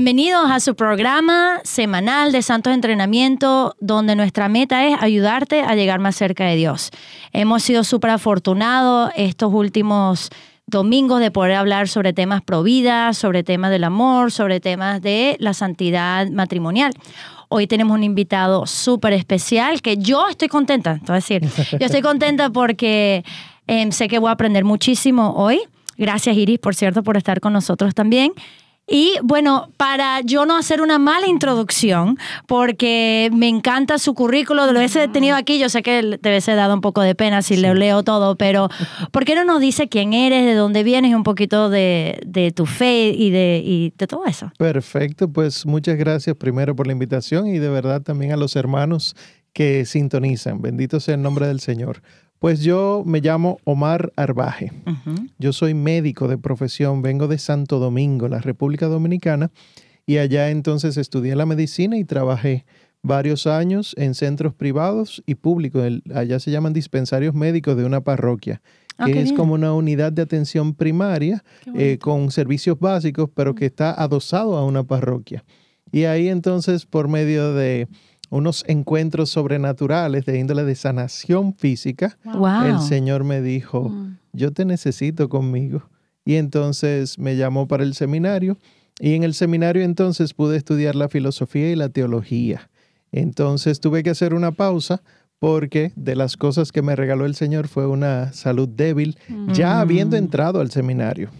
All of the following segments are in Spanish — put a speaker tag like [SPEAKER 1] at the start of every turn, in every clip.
[SPEAKER 1] Bienvenidos a su programa semanal de Santos Entrenamiento, donde nuestra meta es ayudarte a llegar más cerca de Dios. Hemos sido súper afortunados estos últimos domingos de poder hablar sobre temas pro vida, sobre temas del amor, sobre temas de la santidad matrimonial. Hoy tenemos un invitado súper especial que yo estoy contenta, es decir, yo estoy contenta porque em, sé que voy a aprender muchísimo hoy. Gracias Iris, por cierto, por estar con nosotros también. Y bueno, para yo no hacer una mala introducción, porque me encanta su currículo, lo hubiese tenido aquí, yo sé que te hubiese dado un poco de pena si le leo todo, pero ¿por qué no nos dice quién eres, de dónde vienes y un poquito de, de tu fe y de, y de todo eso?
[SPEAKER 2] Perfecto, pues muchas gracias primero por la invitación y de verdad también a los hermanos que sintonizan. Bendito sea el nombre del Señor. Pues yo me llamo Omar Arbaje. Yo soy médico de profesión, vengo de Santo Domingo, la República Dominicana, y allá entonces estudié la medicina y trabajé varios años en centros privados y públicos. allá se llaman dispensarios médicos de una parroquia, ah, que es como una unidad de atención primaria eh, con servicios básicos, pero que está adosado a una parroquia. Y ahí entonces, por medio de unos encuentros sobrenaturales de índole de sanación física, el Señor me dijo, mm. yo te necesito conmigo. Y entonces me llamó para el seminario y en el seminario entonces pude estudiar la filosofía y la teología. Entonces tuve que hacer una pausa porque de las cosas que me regaló el Señor fue una salud débil, ya habiendo entrado al seminario.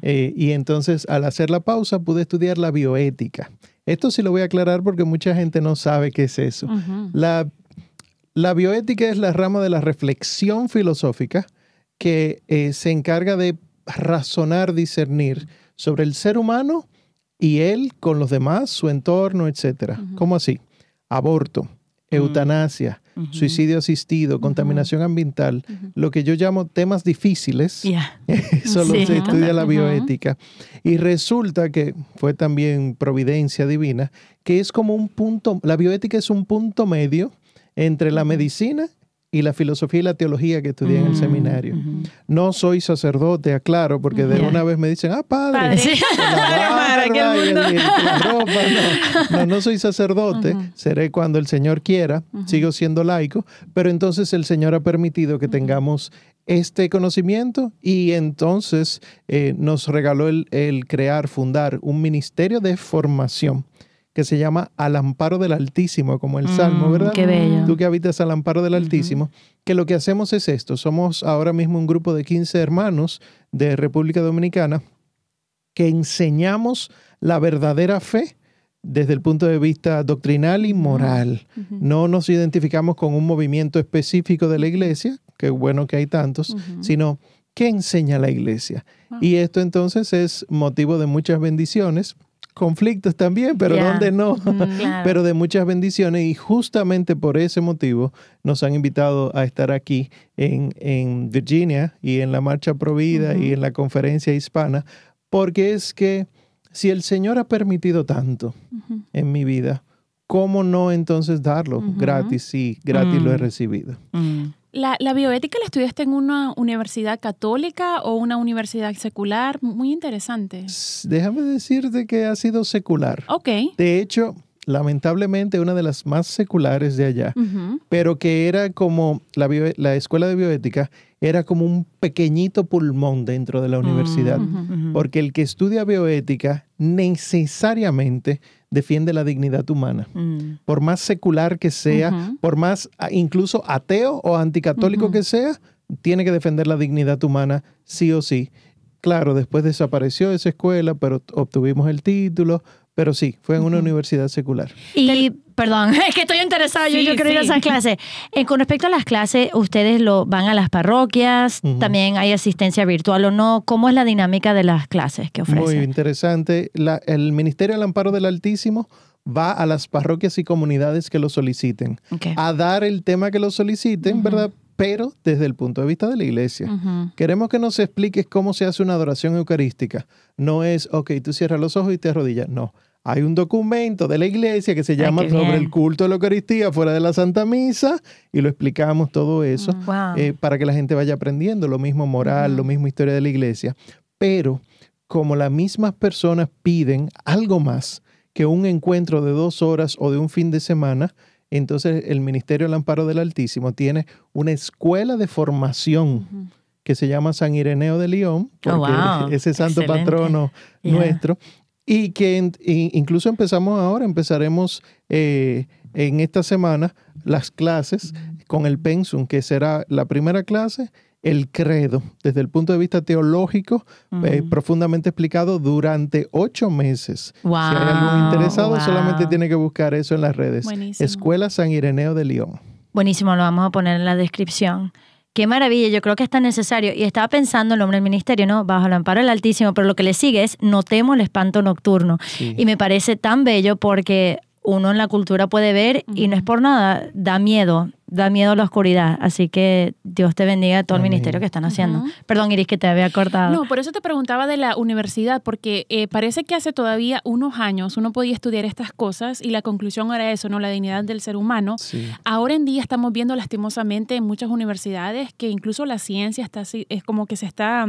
[SPEAKER 2] Eh, y entonces al hacer la pausa pude estudiar la bioética. Esto sí lo voy a aclarar porque mucha gente no sabe qué es eso. la, la, bioética es la rama de la reflexión filosófica que eh, se encarga de razonar, discernir sobre el ser humano y él con los demás, su entorno, etc. ¿Cómo así? Aborto, eutanasia, suicidio asistido, contaminación ambiental, lo que yo llamo temas difíciles, solo se estudia la bioética. Y resulta que fue también providencia divina, que es como un punto, la bioética es un punto medio entre la medicina y la filosofía y la teología que estudié en el mm, seminario. No soy sacerdote, aclaro, porque de una vez me dicen, ah, padre, No, no, soy sacerdote, seré cuando el Señor quiera, sigo siendo laico, pero entonces el Señor ha permitido que tengamos este conocimiento y entonces eh, nos regaló el, el crear, fundar un ministerio de formación que se llama Al amparo del Altísimo, como el Salmo, mm, ¿verdad?
[SPEAKER 1] Qué bello.
[SPEAKER 2] Tú que habitas al amparo del Altísimo, que lo que hacemos es esto. Somos ahora mismo un grupo de 15 hermanos de República Dominicana que enseñamos la verdadera fe desde el punto de vista doctrinal y moral. No nos identificamos con un movimiento específico de la iglesia, que bueno que hay tantos, sino qué enseña la iglesia. Ah. Y esto entonces es motivo de muchas bendiciones conflictos también, pero donde no, pero de muchas bendiciones y justamente por ese motivo nos han invitado a estar aquí en, en Virginia y en la Marcha Provida y en la conferencia hispana, porque es que si el Señor ha permitido tanto en mi vida, ¿cómo no entonces darlo gratis si gratis lo he mm. recibido?
[SPEAKER 3] Mm. ¿La, bioética la estudiaste en una universidad católica o una universidad secular? Muy interesante.
[SPEAKER 2] Déjame decirte que ha sido secular.
[SPEAKER 3] Ok.
[SPEAKER 2] De hecho, lamentablemente una de las más seculares de allá, pero que era como la, la, escuela de bioética, era como un pequeñito pulmón dentro de la universidad, porque el que estudia bioética necesariamente defiende la dignidad humana. Mm. Por más secular que sea, por más incluso ateo o anticatólico que sea, tiene que defender la dignidad humana sí o sí. Claro, después desapareció esa escuela, pero obtuvimos el título, pero sí, fue en una universidad secular.
[SPEAKER 1] Y, perdón, es que estoy interesada, yo, yo quiero ir a esas clases. Eh, con respecto a las clases, ¿ustedes lo van a las parroquias? ¿También hay asistencia virtual o no? ¿Cómo es la dinámica de las clases que ofrecen?
[SPEAKER 2] Muy interesante. el Ministerio del Amparo del Altísimo va a las parroquias y comunidades que lo soliciten, a dar el tema que lo soliciten, ¿verdad? Pero desde el punto de vista de la iglesia. Queremos que nos expliques cómo se hace una adoración eucarística. No es, ok, tú cierras los ojos y te arrodillas. No. Hay un documento de la iglesia que se llama sobre el culto de la Eucaristía fuera de la Santa Misa y lo explicamos todo eso mm, eh, para que la gente vaya aprendiendo lo mismo moral, lo mismo historia de la iglesia. Pero como las mismas personas piden algo más que un encuentro de dos horas o de un fin de semana, entonces el Ministerio del Amparo del Altísimo tiene una escuela de formación que se llama San Ireneo de León,
[SPEAKER 1] Oh,
[SPEAKER 2] porque
[SPEAKER 1] wow.
[SPEAKER 2] ese santo
[SPEAKER 1] Excelente.
[SPEAKER 2] patrono
[SPEAKER 1] Yeah.
[SPEAKER 2] nuestro, y que incluso empezamos ahora, empezaremos eh, en esta semana las clases con el pensum, que será la primera clase, el credo, desde el punto de vista teológico, eh, profundamente explicado durante ocho meses.
[SPEAKER 1] Wow,
[SPEAKER 2] si hay algún interesado,
[SPEAKER 1] wow.
[SPEAKER 2] solamente tiene que buscar eso en las redes.
[SPEAKER 3] Buenísimo.
[SPEAKER 2] Escuela San Ireneo de León.
[SPEAKER 1] Buenísimo, lo vamos a poner en la descripción. Qué maravilla, yo creo que es tan necesario. Y estaba pensando el nombre del ministerio, ¿no? Bajo el amparo del Altísimo, pero lo que le sigue es Notemos el espanto nocturno.
[SPEAKER 2] Sí.
[SPEAKER 1] Y me parece tan bello porque uno en la cultura puede ver y no es por nada, da miedo, da miedo la oscuridad. Así que Dios te bendiga todo el
[SPEAKER 2] Amén.
[SPEAKER 1] ministerio que están haciendo. Perdón, Iris, que te había cortado.
[SPEAKER 3] No, por eso te preguntaba de la universidad, porque eh, parece que hace todavía unos años uno podía estudiar estas cosas y la conclusión era eso, ¿no? La dignidad del ser humano.
[SPEAKER 2] Sí.
[SPEAKER 3] Ahora en día estamos viendo lastimosamente en muchas universidades que incluso la ciencia está así, es como que se está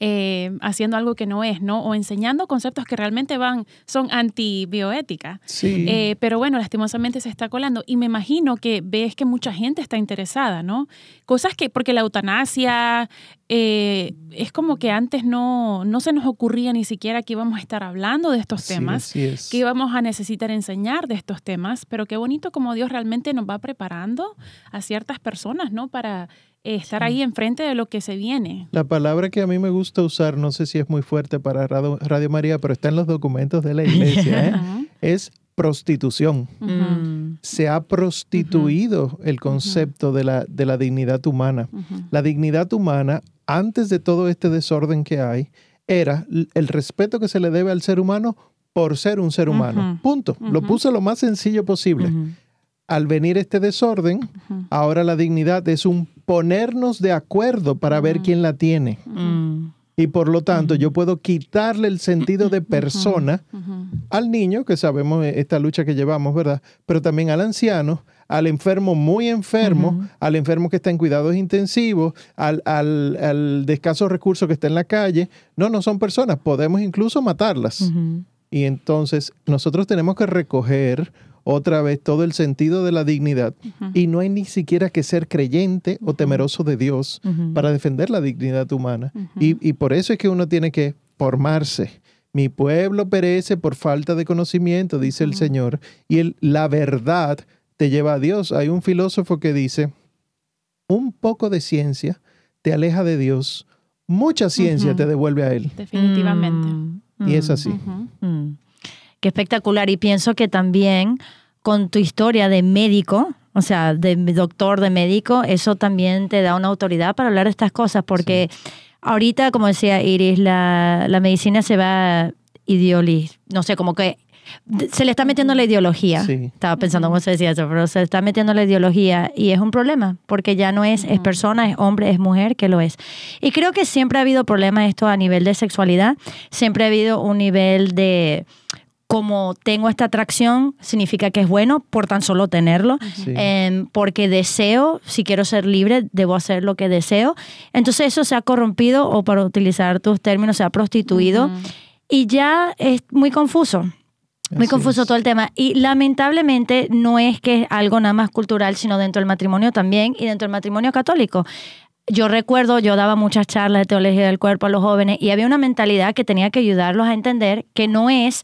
[SPEAKER 3] eh, haciendo algo que no es, ¿no? O enseñando conceptos que realmente van, son antibioética.
[SPEAKER 2] Sí.
[SPEAKER 3] Eh, pero bueno, lastimosamente se está colando. Y me imagino que ves que mucha gente está interesada, ¿no? Cosas que, porque la eutanasia eh, es como que antes no, no se nos ocurría ni siquiera que íbamos a estar hablando de estos
[SPEAKER 2] Sí,
[SPEAKER 3] temas
[SPEAKER 2] es.
[SPEAKER 3] que íbamos a necesitar enseñar de estos temas, pero qué bonito como Dios realmente nos va preparando a ciertas personas, ¿no? Para estar ahí enfrente de lo que se viene.
[SPEAKER 2] La palabra que a mí me gusta usar, no sé si es muy fuerte para Radio, Radio María, pero está en los documentos de la iglesia, ¿eh? Es prostitución. Se ha prostituido el concepto de, la, de la dignidad humana. La dignidad humana, antes de todo este desorden que hay, era el respeto que se le debe al ser humano por ser un ser humano. Punto. Lo puse lo más sencillo posible. Al venir este desorden, ahora la dignidad es un ponernos de acuerdo para ver quién la tiene. Y por lo tanto, yo puedo quitarle el sentido de persona al niño, que sabemos eh, esta lucha que llevamos, ¿verdad? Pero también al anciano, al enfermo muy enfermo, al enfermo que está en cuidados intensivos, al, al, al de escasos recursos que está en la calle. No, no son personas, podemos incluso matarlas. Y entonces nosotros tenemos que recoger otra vez todo el sentido de la dignidad. Y no hay ni siquiera que ser creyente o temeroso de Dios para defender la dignidad humana. Y, y por eso es que uno tiene que formarse. Mi pueblo perece por falta de conocimiento, dice el. Señor, y el- la verdad te lleva a Dios. Hay un filósofo que dice, un poco de ciencia te aleja de Dios, mucha ciencia te devuelve a Él.
[SPEAKER 3] Definitivamente.
[SPEAKER 1] Mm,
[SPEAKER 2] Y es
[SPEAKER 1] mm,
[SPEAKER 2] así.
[SPEAKER 1] Qué espectacular. Y pienso que también con tu historia de médico, o sea, de doctor, de médico, eso también te da una autoridad para hablar de estas cosas, porque ahorita, como decía Iris, la, la medicina se va ideoli, no sé, como que se le está metiendo la ideología.
[SPEAKER 2] Sí.
[SPEAKER 1] Estaba pensando cómo se decía eso, pero se está metiendo la ideología y es un problema, porque ya no es, es persona, es hombre, es mujer, que lo es. Y creo que siempre ha habido problemas esto a nivel de sexualidad, siempre ha habido un nivel de como tengo esta atracción, significa que es bueno por tan solo tenerlo.
[SPEAKER 2] Sí.
[SPEAKER 1] Em, porque deseo, si quiero ser libre, debo hacer lo que deseo. Entonces eso se ha corrompido o para utilizar tus términos, se ha prostituido
[SPEAKER 3] Ujú.
[SPEAKER 1] y ya es muy confuso. Muy
[SPEAKER 2] Así
[SPEAKER 1] confuso
[SPEAKER 2] es.
[SPEAKER 1] todo el tema. Y lamentablemente no es que es algo nada más cultural, sino dentro del matrimonio también y dentro del matrimonio católico. Yo recuerdo, yo daba muchas charlas de teología del cuerpo a los jóvenes y había una mentalidad que tenía que ayudarlos a entender que no es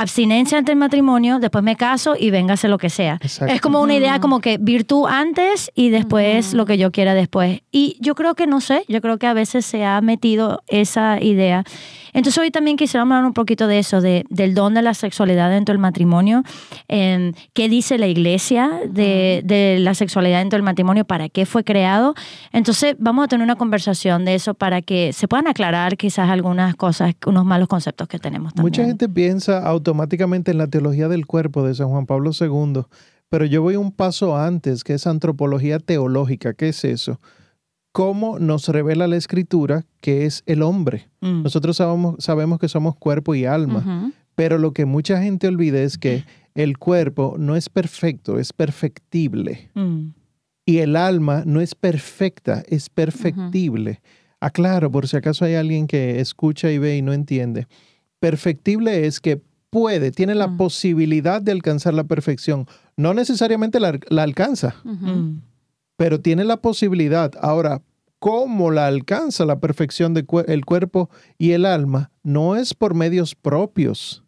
[SPEAKER 1] abstinencia ante el matrimonio, después me caso y véngase lo que sea.
[SPEAKER 2] Exacto.
[SPEAKER 1] Es como una idea como que virtud antes y después
[SPEAKER 3] Ujú.
[SPEAKER 1] lo que yo quiera después. Y yo creo que no sé, yo creo que a veces se ha metido esa idea. Entonces hoy también quisiera hablar un poquito de eso, de, del don de la sexualidad dentro del matrimonio, em, qué dice la iglesia de, de la sexualidad dentro del matrimonio, para qué fue creado. Entonces vamos a tener una conversación de eso para que se puedan aclarar quizás algunas cosas, unos malos conceptos que tenemos también.
[SPEAKER 2] Mucha gente piensa automáticamente en la teología del cuerpo de San Juan Pablo II, pero yo voy un paso antes, que es antropología teológica. ¿Qué es eso? ¿Cómo nos revela la escritura que es el hombre?
[SPEAKER 1] Mm.
[SPEAKER 2] Nosotros sabemos, sabemos que somos cuerpo y alma, pero lo que mucha gente olvida es que el cuerpo no es perfecto, es perfectible.
[SPEAKER 1] Mm.
[SPEAKER 2] Y el alma no es perfecta, es perfectible. Aclaro, por si acaso hay alguien que escucha y ve y no entiende. Perfectible es que puede, tiene la posibilidad de alcanzar la perfección. No necesariamente la, la alcanza,
[SPEAKER 1] Mm.
[SPEAKER 2] pero tiene la posibilidad. Ahora, ¿cómo la alcanza la perfección del cuerpo y el alma? No es por medios propios.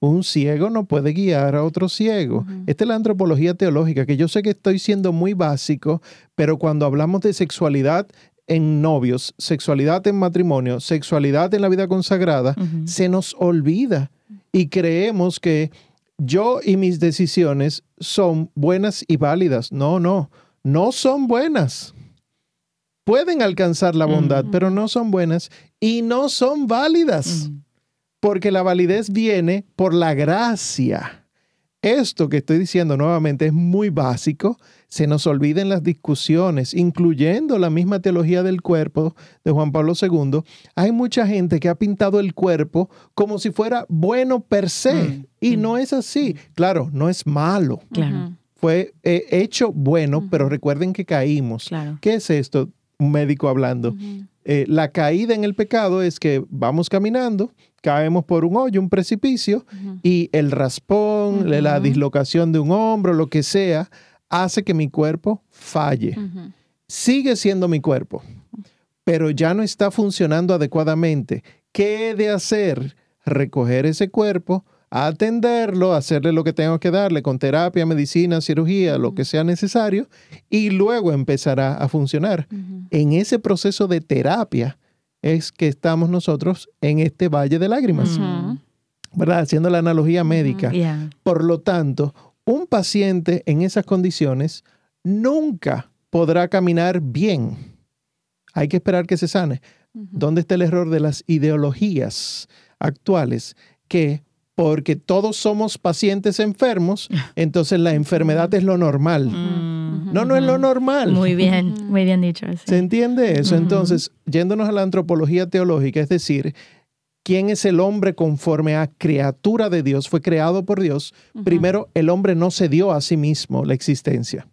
[SPEAKER 2] Un ciego no puede guiar a otro ciego. Esta es la antropología teológica, que yo sé que estoy siendo muy básico, pero cuando hablamos de sexualidad en novios, sexualidad en matrimonio, sexualidad en la vida consagrada, se nos olvida y creemos que yo y mis decisiones son buenas y válidas. No, no, no son buenas. Pueden alcanzar la bondad,
[SPEAKER 3] Mm.
[SPEAKER 2] pero no son buenas y no son válidas
[SPEAKER 1] Mm.
[SPEAKER 2] porque la validez viene por la gracia. Esto que estoy diciendo nuevamente es muy básico, se nos olvida en las discusiones, incluyendo la misma teología del cuerpo de Juan Pablo II. Hay mucha gente que ha pintado el cuerpo como si fuera bueno per se,
[SPEAKER 1] Mm,
[SPEAKER 2] y
[SPEAKER 1] mm.
[SPEAKER 2] no es así. Claro, no es malo,
[SPEAKER 1] Claro.
[SPEAKER 2] Fue eh, hecho bueno, pero recuerden que caímos.
[SPEAKER 1] Claro.
[SPEAKER 2] ¿Qué es esto? Un médico hablando. Eh, la caída en el pecado es que vamos caminando, caemos por un hoyo, un precipicio, y el raspón, la- dislocación de un hombro, lo que sea, hace que mi cuerpo falle. Sigue siendo mi cuerpo, pero ya no está funcionando adecuadamente. ¿Qué he de hacer? Recoger ese cuerpo, atenderlo, hacerle lo que tengo que darle con terapia, medicina, cirugía, lo que sea necesario, y luego empezará a funcionar en ese proceso de terapia es que estamos nosotros en este valle de lágrimas. ¿verdad? Haciendo la analogía médica.
[SPEAKER 1] Yeah.
[SPEAKER 2] Por lo tanto, un paciente en esas condiciones nunca podrá caminar bien. Hay que esperar que se sane. ¿Dónde está el error de las ideologías actuales? Que porque todos somos pacientes enfermos, entonces la enfermedad es lo normal.
[SPEAKER 1] Mm.
[SPEAKER 2] No, no es lo normal.
[SPEAKER 1] Muy bien, muy bien dicho. sí.
[SPEAKER 2] ¿Se entiende eso? Entonces, yéndonos a la antropología teológica, es decir, ¿quién es el hombre conforme a criatura de Dios? Fue creado por Dios. Primero, el hombre no se dio a sí mismo la existencia.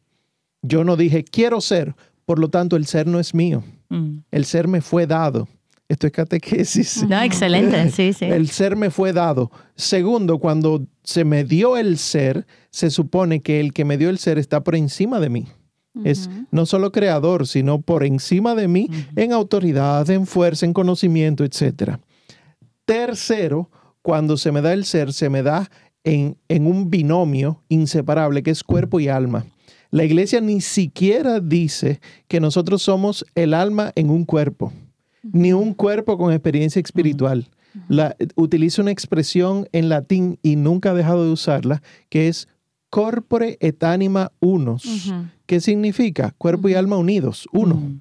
[SPEAKER 2] Yo no dije, quiero ser, por lo tanto, el ser no es mío.
[SPEAKER 1] Mm.
[SPEAKER 2] El ser me fue dado. Esto es catequesis.
[SPEAKER 1] No, excelente, sí, sí.
[SPEAKER 2] El ser me fue dado. Segundo, cuando se me dio el ser, se supone que el que me dio el ser está por encima de mí. Es no solo creador, sino por encima de mí en autoridad, en fuerza, en conocimiento, etc. Tercero, cuando se me da el ser, se me da en, en un binomio inseparable que es cuerpo y alma. La iglesia ni siquiera dice que nosotros somos el alma en un cuerpo, ni un cuerpo con experiencia espiritual. La, utiliza una expresión en latín y nunca ha dejado de usarla, que es corpore et anima unos.
[SPEAKER 3] Ujú.
[SPEAKER 2] ¿Qué significa? Cuerpo y alma unidos, uno.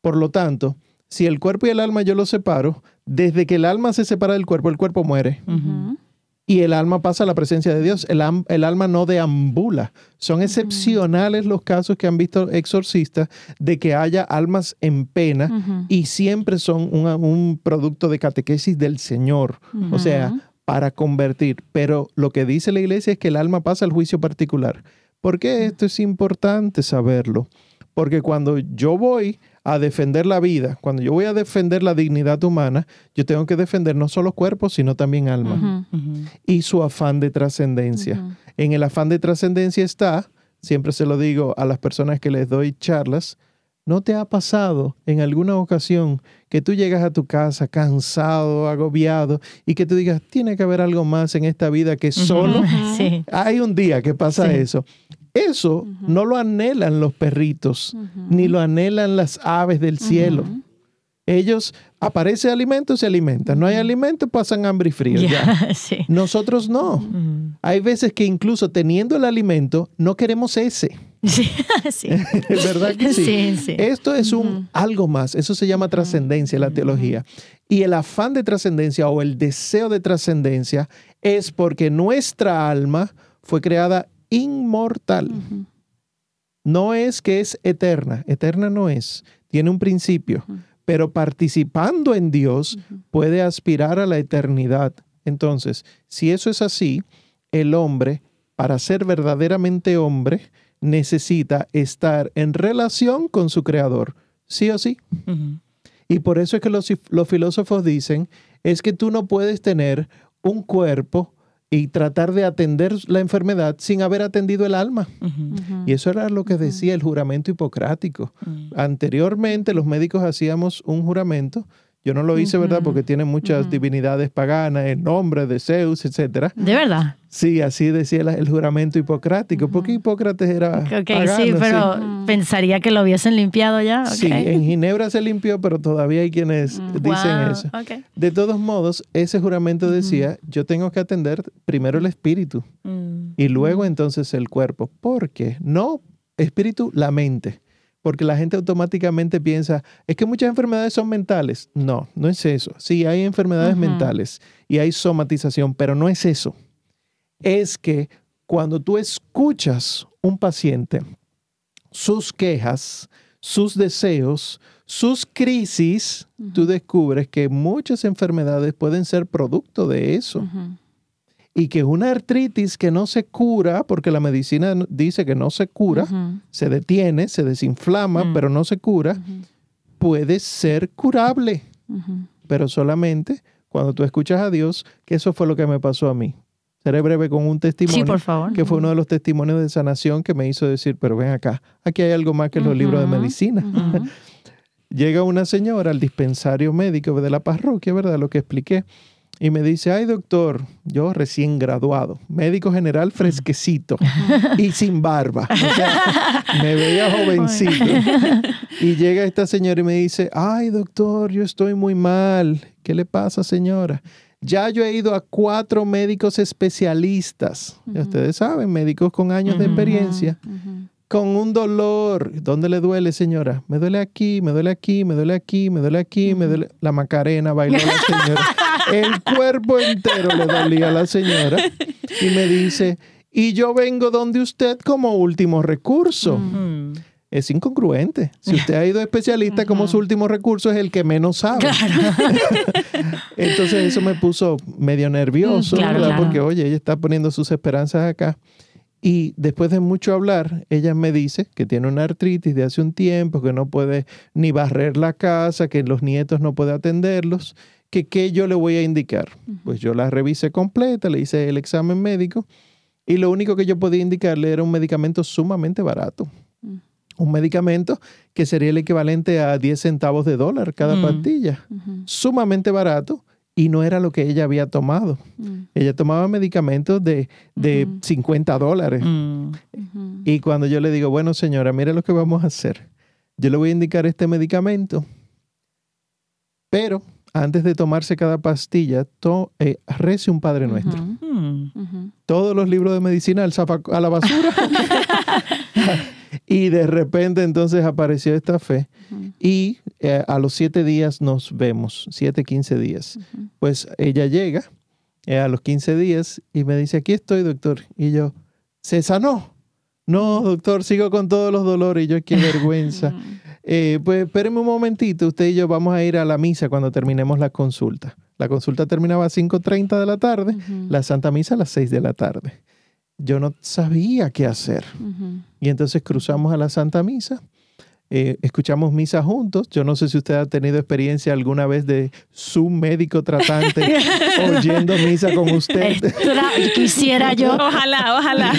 [SPEAKER 2] Por lo tanto, si el cuerpo y el alma yo los separo, desde que el alma se separa del cuerpo, el cuerpo muere. Y el alma pasa a la presencia de Dios. El, alma no deambula. Son excepcionales los casos que han visto exorcistas de que haya almas en pena y siempre son un producto de catequesis del Señor. O sea, para convertir. Pero lo que dice la iglesia es que el alma pasa al juicio particular. ¿Por qué esto es importante saberlo? Porque cuando yo voy a defender la vida, cuando yo voy a defender la dignidad humana, yo tengo que defender no solo cuerpo, sino también alma y su afán de trascendencia. En el afán de trascendencia está, siempre se lo digo a las personas que les doy charlas, ¿no te ha pasado en alguna ocasión que tú llegas a tu casa cansado, agobiado y que tú digas, tiene que haber algo más en esta vida que solo?
[SPEAKER 1] Sí.
[SPEAKER 2] Hay un día que pasa
[SPEAKER 1] Sí.
[SPEAKER 2] eso. Eso no lo anhelan los perritos, ni lo anhelan las aves del cielo. Ellos, aparece alimento, se alimentan. No hay alimento, pasan hambre y frío.
[SPEAKER 1] Ya,
[SPEAKER 2] ya.
[SPEAKER 1] sí.
[SPEAKER 2] Nosotros no. Hay veces que incluso teniendo el alimento, no queremos ese.
[SPEAKER 1] Sí, sí.
[SPEAKER 2] ¿Es verdad que sí?
[SPEAKER 1] Sí.
[SPEAKER 2] Esto es un algo más. Eso se llama trascendencia en la teología. Y el afán de trascendencia o el deseo de trascendencia es porque nuestra alma fue creada inmortal. No es que es eterna. Eterna no es. Tiene un principio. Pero participando en Dios puede aspirar a la eternidad. Entonces, si eso es así, el hombre, para ser verdaderamente hombre, necesita estar en relación con su creador, sí o sí. Y por eso es que los, los filósofos dicen, es que tú no puedes tener un cuerpo y tratar de atender la enfermedad sin haber atendido el alma. Y eso era lo que decía el juramento hipocrático. Anteriormente los médicos hacíamos un juramento yo no lo hice, ¿verdad? Porque tiene muchas divinidades paganas, el nombre de Zeus, etcétera.
[SPEAKER 1] ¿De verdad?
[SPEAKER 2] Sí, así decía el juramento hipocrático, porque Hipócrates era
[SPEAKER 1] Ok, sí, pero pensaría que lo hubiesen limpiado ya.
[SPEAKER 2] Sí, en Ginebra se limpió, pero todavía hay quienes dicen eso. De todos modos, ese juramento decía, yo tengo que atender primero el espíritu mm. y luego entonces el cuerpo, porque no espíritu, la mente porque la gente automáticamente piensa, es que muchas enfermedades son mentales. No, no es eso. Sí, hay enfermedades mentales y hay somatización, pero no es eso. Es que cuando tú escuchas un paciente, sus quejas, sus deseos, sus crisis, tú descubres que muchas enfermedades pueden ser producto de eso y que una artritis que no se cura, porque la medicina dice que no se cura, se detiene, se desinflama, mm. pero no se cura, puede ser curable. Pero solamente cuando tú escuchas a Dios, que eso fue lo que me pasó a mí. Seré breve con un testimonio.
[SPEAKER 1] por favor.
[SPEAKER 2] Que fue uno de los testimonios de sanación que me hizo decir, pero ven acá, aquí hay algo más que los libros de medicina. Llega una señora al dispensario médico de la parroquia, ¿verdad? Lo que expliqué y me dice, ay doctor, yo recién graduado, médico general fresquecito y sin barba. O sea, me veía jovencito. Y llega esta señora y me dice, ay doctor, yo estoy muy mal. ¿Qué le pasa señora? Ya yo he ido a cuatro médicos especialistas. ustedes saben, médicos con años de experiencia con un dolor. ¿Dónde le duele, señora? Me duele aquí, me duele aquí, me duele aquí, me duele aquí, me duele. La Macarena bailó la señora. El cuerpo entero le dolía a la señora. Y me dice, y yo vengo donde usted como último recurso. Es incongruente. Si usted ha ido a especialista como su último recurso, es el que menos sabe. Entonces eso me puso medio nervioso, ¿verdad? Porque, oye, ella está poniendo sus esperanzas acá. Y después de mucho hablar, ella me dice que tiene una artritis de hace un tiempo, que no puede ni barrer la casa, que los nietos no puede atenderlos, que qué yo le voy a indicar. Pues yo la revisé completa, le hice el examen médico y lo único que yo podía indicarle era un medicamento sumamente barato. Mm. Un medicamento que sería el equivalente a 10 centavos de dólar cada mm. pastilla. Sumamente barato y no era lo que ella había tomado. Mm. Ella tomaba medicamentos de, 50 dólares. Mm. Y cuando yo le digo, bueno señora, mire lo que vamos a hacer. Yo le voy a indicar este medicamento, pero antes de tomarse cada pastilla, to, eh, rece un Padre Nuestro. Mm. Todos los libros de medicina al a la basura. y de repente entonces apareció esta fe. Y eh, a los siete días nos vemos, siete, quince días. Pues ella llega eh, a los quince días y me dice, aquí estoy, doctor. Y yo, ¿se sanó? No, doctor, sigo con todos los dolores. Y yo, qué vergüenza. Eh, pues espéreme un momentito, usted y yo vamos a ir a la misa cuando terminemos la consulta. La consulta terminaba a 5.30 de la tarde, la Santa Misa a las 6 de la tarde. Yo no sabía qué hacer. Y entonces cruzamos a la Santa Misa eh, escuchamos misa juntos. Yo no sé si usted ha tenido experiencia alguna vez de su médico tratante oyendo misa con usted.
[SPEAKER 1] quisiera yo.
[SPEAKER 3] Ojalá, ojalá.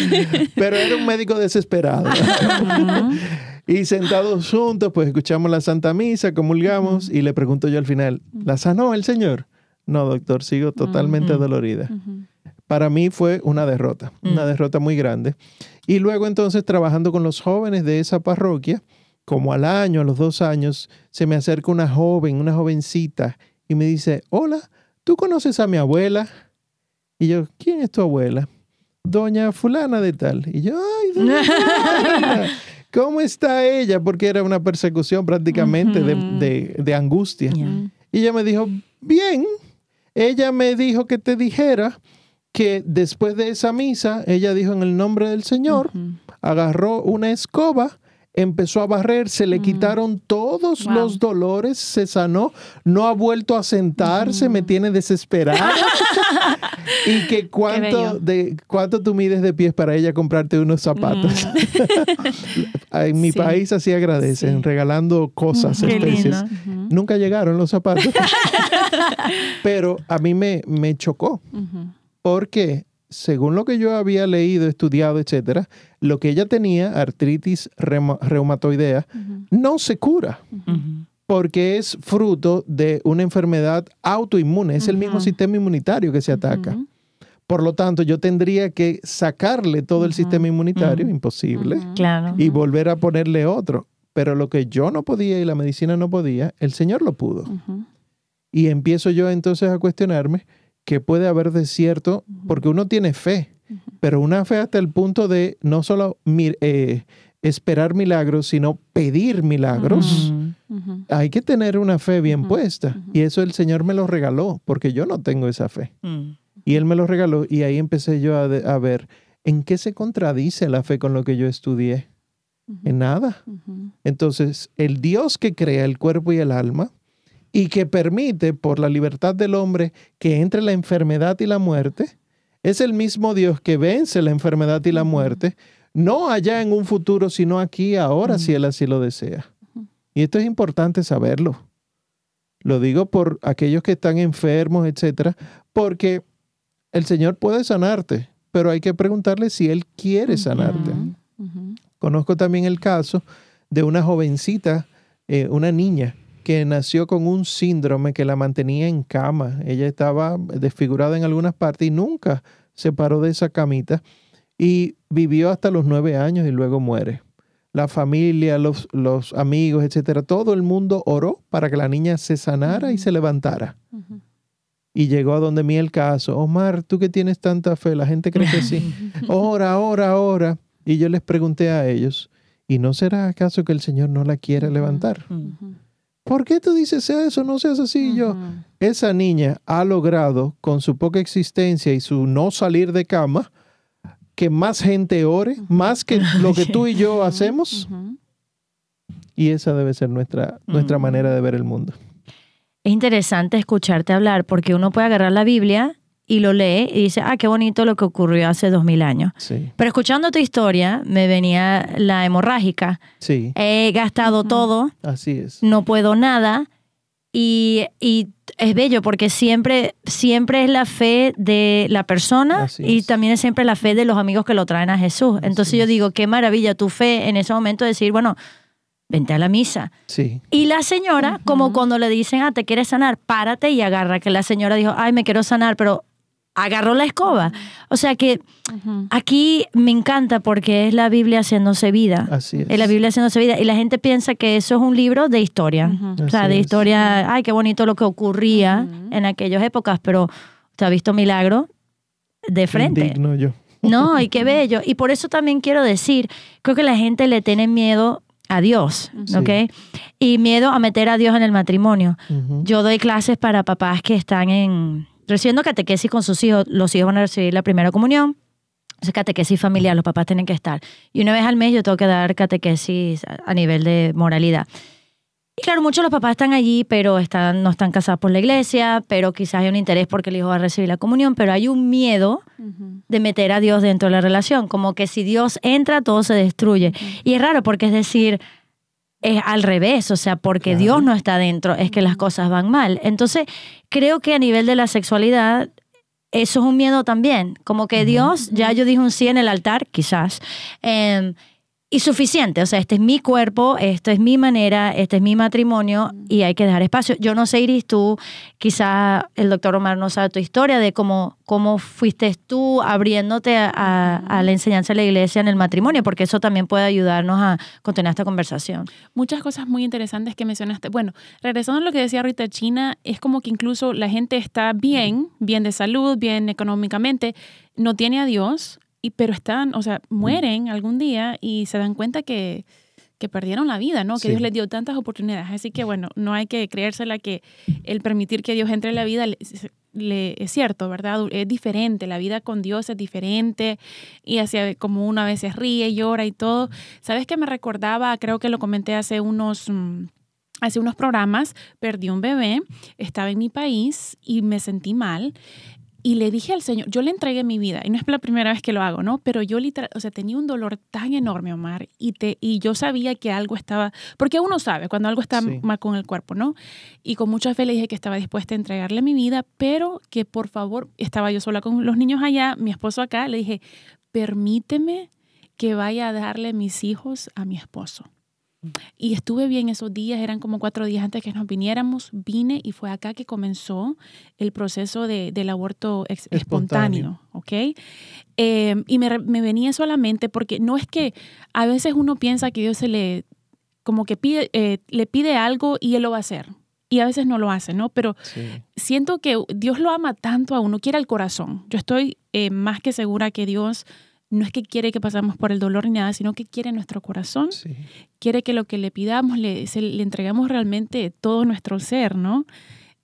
[SPEAKER 2] Pero era un médico desesperado. y sentados juntos, pues escuchamos la Santa Misa, comulgamos y le pregunto yo al final, ¿la sanó el Señor? No, doctor, sigo totalmente dolorida. Para mí fue una derrota, una derrota muy grande. Y luego entonces trabajando con los jóvenes de esa parroquia, como al año, a los dos años, se me acerca una joven, una jovencita, y me dice, hola, ¿tú conoces a mi abuela? Y yo, ¿quién es tu abuela? Doña fulana de tal. Y yo, ay, doña ¿cómo está ella? Porque era una persecución prácticamente de, angustia. Y ella me dijo, bien, ella me dijo que te dijera que después de esa misa, ella dijo en el nombre del Señor, agarró una escoba, empezó a barrer, se le mm. quitaron todos los dolores, se sanó, no ha vuelto a sentarse, me mm. tiene desesperada. y que cuánto, de, cuánto tú mides de pies para ella comprarte unos zapatos. Mm. en mi país así agradecen, regalando cosas, especies. Nunca llegaron los zapatos. Pero a mí me, me chocó. Porque según lo que yo había leído, estudiado, etcétera, lo que ella tenía, artritis reumatoidea, no se cura. Porque es fruto de una enfermedad autoinmune. Es el mismo sistema inmunitario que se ataca. Por lo tanto, yo tendría que sacarle todo el sistema inmunitario, imposible,
[SPEAKER 1] claro.
[SPEAKER 2] y volver a ponerle otro. Pero lo que yo no podía y la medicina no podía, el Señor lo pudo. Y empiezo yo entonces a cuestionarme qué puede haber de cierto, porque uno tiene fe, pero una fe hasta el punto de no solo eh, esperar milagros, sino pedir milagros. Hay que tener una fe bien puesta. Y eso el Señor me lo regaló, porque yo no tengo esa fe. Mm. Y Él me lo regaló y ahí empecé yo a, ver en qué se contradice la fe con lo que yo estudié. En nada. Entonces, el Dios que crea el cuerpo y el alma y que permite por la libertad del hombre que entre la enfermedad y la muerte, es el mismo Dios que vence la enfermedad y la muerte, no allá en un futuro, sino aquí, ahora, si Él así lo desea. Y esto es importante saberlo. Lo digo por aquellos que están enfermos, etcétera, porque el Señor puede sanarte, pero hay que preguntarle si Él quiere sanarte. Conozco también el caso de una jovencita, eh, una niña, que nació con un síndrome que la mantenía en cama. Ella estaba desfigurada en algunas partes y nunca se paró de esa camita y vivió hasta los nueve años y luego muere. La familia, los, los amigos, etcétera, todo el mundo oró para que la niña se sanara y se levantara. Y llegó a donde mí el caso, Omar, tú que tienes tanta fe, la gente cree que sí. Ora, ora, ora. Y yo les pregunté a ellos, ¿y no será acaso que el Señor no la quiere levantar? ¿Por qué tú dices eso? No seas así. Yo, esa niña ha logrado, con su poca existencia y su no salir de cama, que más gente ore, más que lo que tú y yo hacemos. Y esa debe ser nuestra, nuestra manera de ver el mundo
[SPEAKER 1] es interesante escucharte hablar porque uno puede agarrar la Biblia y lo lee y dice, ah, qué bonito lo que ocurrió hace dos mil años. Pero escuchando tu historia, me venía la hemorrágica.
[SPEAKER 2] Sí.
[SPEAKER 1] He gastado todo.
[SPEAKER 2] Así es.
[SPEAKER 1] No puedo nada. Y, es bello porque siempre, siempre es la fe de la persona y también es siempre la fe de los amigos que lo traen a Jesús. Entonces yo digo, qué maravilla tu fe en ese momento de decir, bueno, vente a la misa.
[SPEAKER 2] Sí.
[SPEAKER 1] Y la señora, como cuando le dicen, ah, te quieres sanar, párate y agarra, que la señora dijo, ay, me quiero sanar, pero agarró la escoba. O sea que aquí me encanta porque es la Biblia haciéndose vida.
[SPEAKER 2] Así es.
[SPEAKER 1] la Biblia haciéndose vida. Y la gente piensa que eso es un libro de historia. O sea, de historia, ay, qué bonito lo que ocurría en aquellas épocas, pero te ha visto milagro de frente.
[SPEAKER 2] Indigno yo.
[SPEAKER 1] No, y qué bello. Y por eso también quiero decir, creo que la gente le tiene miedo a Dios, ¿ok? Y miedo a meter a Dios en el matrimonio. Yo doy clases para papás que están en recibiendo catequesis con sus hijos. Los hijos van a recibir la primera comunión. Es catequesis familiar, los papás tienen que estar. Y una vez al mes yo tengo que dar catequesis a nivel de moralidad. Y claro, muchos de los papás están allí, pero están, no están casados por la iglesia, pero quizás hay un interés porque el hijo va a recibir la comunión, pero hay un miedo de meter a Dios dentro de la relación, como que si Dios entra, todo se destruye. Y es raro porque es decir, es al revés, o sea, porque Dios no está dentro, es que las cosas van mal. Entonces, creo que a nivel de la sexualidad, eso es un miedo también, como que Dios, ya yo dije un sí en el altar, quizás. Em, y suficiente. O sea, este es mi cuerpo, esto es mi manera, este es mi matrimonio y hay que dejar espacio. Yo no sé, Iris, tú, quizá el doctor Omar no sabe tu historia de cómo, cómo fuiste tú abriéndote a, la enseñanza de la iglesia en el matrimonio, porque eso también puede ayudarnos a continuar esta conversación.
[SPEAKER 3] Muchas cosas muy interesantes que mencionaste. Bueno, regresando a lo que decía Rita China, es como que incluso la gente está bien, bien de salud, bien económicamente, no tiene a Dios, y, pero están, o sea, mueren algún día y se dan cuenta que, que perdieron la vida, ¿no? Que Dios les dio tantas oportunidades. Así que, bueno, no hay que creérsela que el permitir que Dios entre en la vida le, es cierto, ¿verdad? Es diferente, la vida con Dios es diferente y hacia como uno a veces ríe, llora y todo. ¿Sabes qué me recordaba? Creo que lo comenté hace unos... Mm, hace unos programas, perdí un bebé, estaba en mi país y me sentí mal y le dije al Señor, yo le entregué mi vida, y no es la primera vez que lo hago, ¿no? Pero yo literal, o sea, tenía un dolor tan enorme, Omar, y, te, y yo sabía que algo estaba, porque uno sabe cuando algo está mal con el cuerpo, ¿no? Y con mucha fe le dije que estaba dispuesta a entregarle mi vida, pero que por favor, estaba yo sola con los niños allá, mi esposo acá, le dije, permíteme que vaya a darle mis hijos a mi esposo. Y estuve bien esos días, eran como cuatro días antes que nos viniéramos, vine y fue acá que comenzó el proceso de, del aborto espontáneo, ¿ok? Em, y me, me, venía solamente porque no es que a veces uno piensa que Dios se le, como que pide, eh, le pide algo y Él lo va a hacer. Y a veces no lo hace, ¿no? Pero siento que Dios lo ama tanto a uno, quiere el corazón. Yo estoy eh, más que segura que Dios no es que quiere que pasemos por el dolor ni nada, sino que quiere nuestro corazón, quiere que lo que le pidamos le, le entregamos realmente todo nuestro ser, ¿no?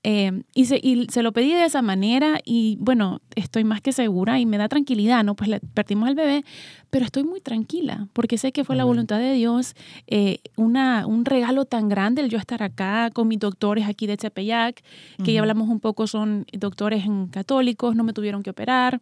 [SPEAKER 3] Eh, y, se, y, se, lo pedí de esa manera y bueno, estoy más que segura y me da tranquilidad, ¿no? Pues le perdimos al bebé, pero estoy muy tranquila porque sé que fue la voluntad de Dios, eh, una, un regalo tan grande el yo estar acá con mis doctores aquí de Chepeyac, que ya hablamos un poco, son doctores en católicos, no me tuvieron que operar,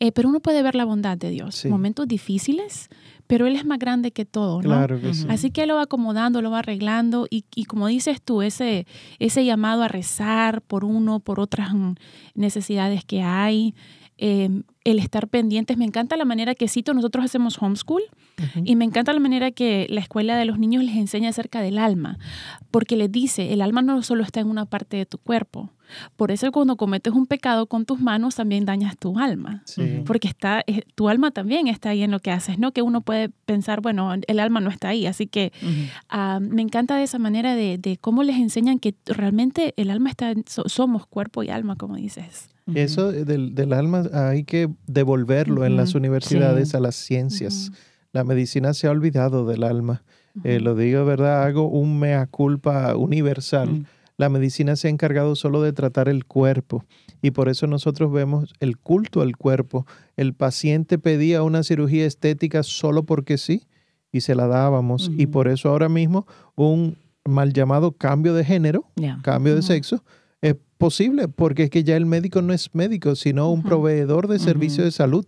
[SPEAKER 3] eh, pero uno puede ver la bondad de Dios. Momentos difíciles, pero Él es más grande que todo, ¿no?
[SPEAKER 2] Claro que sí.
[SPEAKER 3] Así que Él lo va acomodando, lo va arreglando y, y, como dices tú, ese, ese llamado a rezar por uno, por otras necesidades que hay, eh, el estar pendientes. Me encanta la manera que cito, nosotros hacemos homeschool y me encanta la manera que la escuela de los niños les enseña acerca del alma, porque les dice, el alma no solo está en una parte de tu cuerpo. Por eso cuando cometes un pecado con tus manos también dañas tu alma, porque está, eh, tu alma también está ahí en lo que haces, ¿no? Que uno puede pensar, bueno, el alma no está ahí, así que uh, me encanta de esa manera de, de, cómo les enseñan que realmente el alma está, somos cuerpo y alma, como dices.
[SPEAKER 2] Eso del, del, alma hay que devolverlo en las universidades a las ciencias. La medicina se ha olvidado del alma. Eh, lo digo, ¿verdad? Hago un mea culpa universal. La medicina se ha encargado solo de tratar el cuerpo y por eso nosotros vemos el culto al cuerpo. El paciente pedía una cirugía estética solo porque sí y se la dábamos. Y por eso ahora mismo un mal llamado cambio de género, cambio de sexo, posible, porque es que ya el médico no es médico, sino un proveedor de servicios de salud.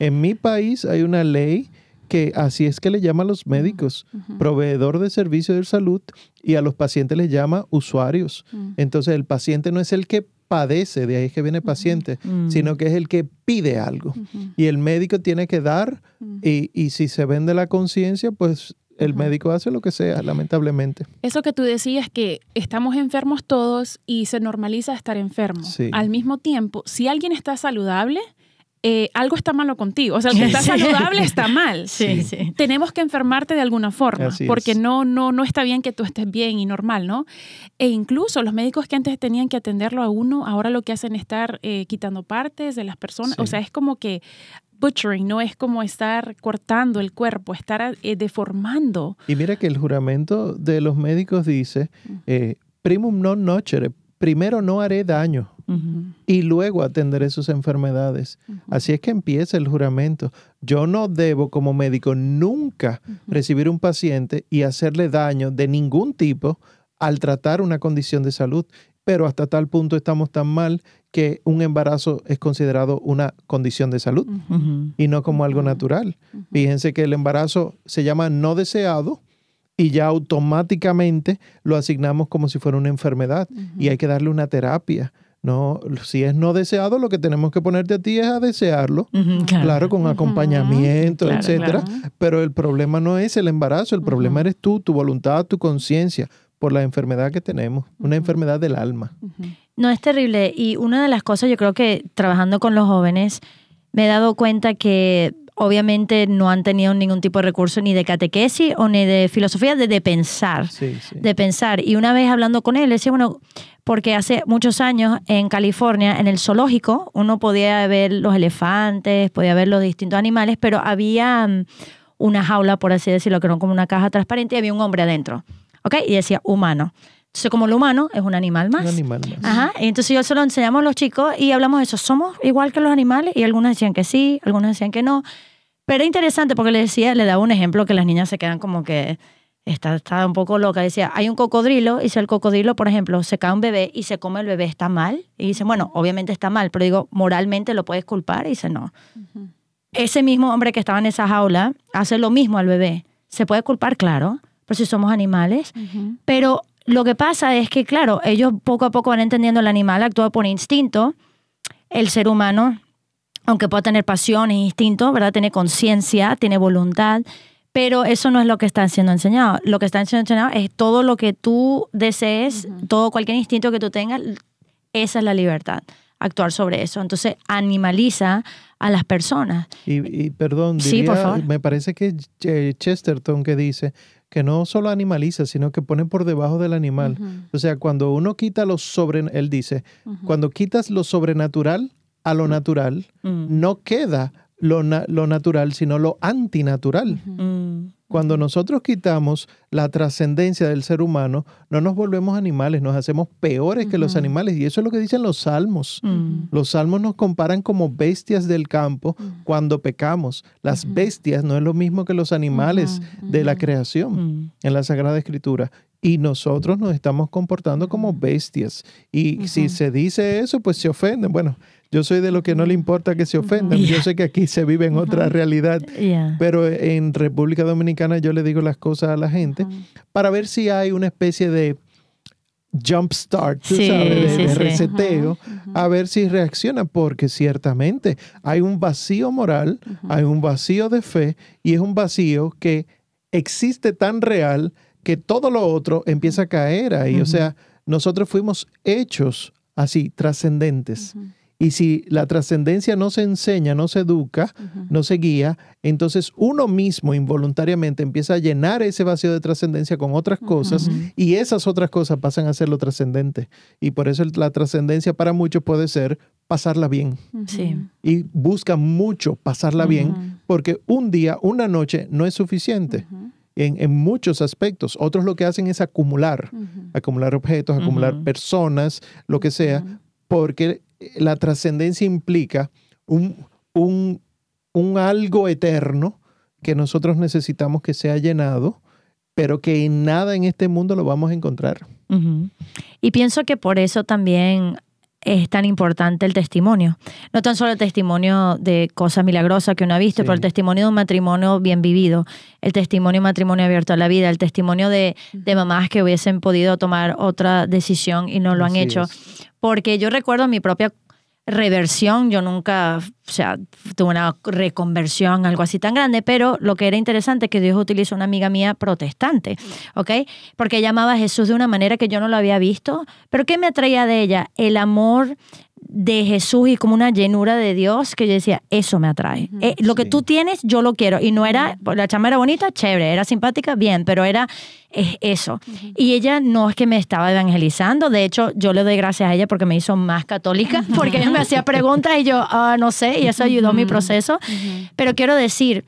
[SPEAKER 2] En mi país hay una ley que así es que le llama a los médicos, proveedor de servicios de salud, y a los pacientes les llama usuarios. Entonces el paciente no es el que padece, de ahí es que viene paciente, sino que es el que pide algo. Y el médico tiene que dar, y, y si se vende la conciencia, pues el médico hace lo que sea, lamentablemente.
[SPEAKER 3] Eso que tú decías que estamos enfermos todos y se normaliza estar enfermo. Al mismo tiempo, si alguien está saludable, eh, algo está malo contigo. O sea, el que está saludable está mal.
[SPEAKER 1] Sí, sí.
[SPEAKER 3] Tenemos que enfermarte de alguna forma, porque no, no, no está bien que tú estés bien y normal, ¿no? E incluso los médicos que antes tenían que atenderlo a uno, ahora lo que hacen es estar eh, quitando partes de las personas. O sea, es como que butchering, no es como estar cortando el cuerpo, estar eh, deformando.
[SPEAKER 2] Y mira que el juramento de los médicos dice, eh, primum non nocere, primero no haré daño y luego atenderé sus enfermedades. Así es que empieza el juramento. Yo no debo como médico nunca recibir un paciente y hacerle daño de ningún tipo al tratar una condición de salud pero hasta tal punto estamos tan mal que un embarazo es considerado una condición de salud y no como algo natural. Fíjense que el embarazo se llama no deseado y ya automáticamente lo asignamos como si fuera una enfermedad y hay que darle una terapia. No, si es no deseado, lo que tenemos que ponerte a ti es a desearlo, claro. con acompañamiento, etcétera. Pero el problema no es el embarazo, el problema eres tú, tu voluntad, tu conciencia por la enfermedad que tenemos, una enfermedad del alma.
[SPEAKER 1] No, es terrible. Y una de las cosas, yo creo que trabajando con los jóvenes, me he dado cuenta que obviamente no han tenido ningún tipo de recurso ni de catequesis o ni de filosofía, de, pensar. De pensar. Y una vez hablando con él, decía, bueno, porque hace muchos años en California, en el zoológico, uno podía ver los elefantes, podía ver los distintos animales, pero había mm, una jaula, por así decirlo, que era como una caja transparente y había un hombre adentro. ¿Ok? Y decía humano. Entonces, como el humano es un animal más.
[SPEAKER 2] Un animal más.
[SPEAKER 1] Ajá. Y entonces yo se lo enseñamos a los chicos y hablamos de eso. ¿Somos igual que los animales? Y algunos decían que sí, algunos decían que no. Pero era interesante porque le decía, le daba un ejemplo que las niñas se quedan como que está, está un poco loca. Decía, hay un cocodrilo y si el cocodrilo, por ejemplo, se cae un bebé y se come el bebé, ¿está mal? Y dice, bueno, obviamente está mal, pero digo, moralmente lo puedes culpar. Y dice, no. Ese mismo hombre que estaba en esa jaula hace lo mismo al bebé. Se puede culpar, claro, por si somos animales, pero lo que pasa es que, claro, ellos poco a poco van entendiendo el animal actúa por instinto, el ser humano, aunque pueda tener pasión e instinto, ¿verdad? Tiene conciencia, tiene voluntad, pero eso no es lo que está siendo enseñado. Lo que está siendo enseñado es todo lo que tú desees, todo cualquier instinto que tú tengas, esa es la libertad, actuar sobre eso. Entonces, animaliza a las personas.
[SPEAKER 2] Y, perdón, me parece que Chesterton que dice que no solo animaliza, sino que pone por debajo del animal. O sea, cuando uno quita lo sobre, él dice, cuando quitas lo sobrenatural a lo natural, mm. no queda lo, lo, natural, sino lo antinatural. Cuando nosotros quitamos la trascendencia del ser humano, no nos volvemos animales, nos hacemos peores que los animales. Y eso es lo que dicen los salmos.
[SPEAKER 1] Mm.
[SPEAKER 2] Los salmos nos comparan como bestias del campo cuando pecamos. Las bestias no es lo mismo que los animales de la creación mm. en la Sagrada Escritura. Y nosotros nos estamos comportando como bestias. Y si se dice eso, pues se ofenden. Bueno, yo soy de lo que no le importa que se ofendan. Yo sé que aquí se vive en otra realidad, pero en República Dominicana yo le digo las cosas a la gente para ver si hay una especie de jump start, tú sabes, de, reseteo, a ver si reacciona, porque ciertamente hay un vacío moral, hay un vacío de fe y es un vacío que existe tan real que todo lo otro empieza a caer ahí. O sea, nosotros fuimos hechos así, trascendentes. Y si la trascendencia no se enseña, no se educa, no se guía, entonces uno mismo involuntariamente empieza a llenar ese vacío de trascendencia con otras cosas y esas otras cosas pasan a ser lo trascendente. Y por eso la trascendencia para muchos puede ser pasarla bien.
[SPEAKER 1] Sí.
[SPEAKER 2] Y busca mucho pasarla bien porque un día, una noche no es suficiente. En, en, muchos aspectos. Otros lo que hacen es acumular, acumular objetos, acumular personas, lo que sea, porque la trascendencia implica un, un, un, algo eterno que nosotros necesitamos que sea llenado, pero que en nada en este mundo lo vamos a encontrar.
[SPEAKER 1] Y pienso que por eso también es tan importante el testimonio. No tan solo el testimonio de cosas milagrosas que uno ha visto, pero el testimonio de un matrimonio bien vivido, el testimonio de un matrimonio abierto a la vida, el testimonio de, de mamás que hubiesen podido tomar otra decisión y no lo han hecho. porque yo recuerdo mi propia reversión, yo nunca, o sea, tuve una reconversión, algo así tan grande, pero lo que era interesante es que Dios utilizó una amiga mía protestante, ¿ok? Porque llamaba a Jesús de una manera que yo no lo había visto, pero ¿qué me atraía de ella? El amor de Jesús y como una llenura de Dios que yo decía, eso me atrae. Eh, lo que tú tienes, yo lo quiero. Y no era, la chama era bonita, chévere, era simpática, bien, pero era eso. Y ella no es que me estaba evangelizando, de hecho yo le doy gracias a ella porque me hizo más católica, porque ella me hacía preguntas y yo, ah, no sé, y eso ayudó mi proceso. Pero quiero decir,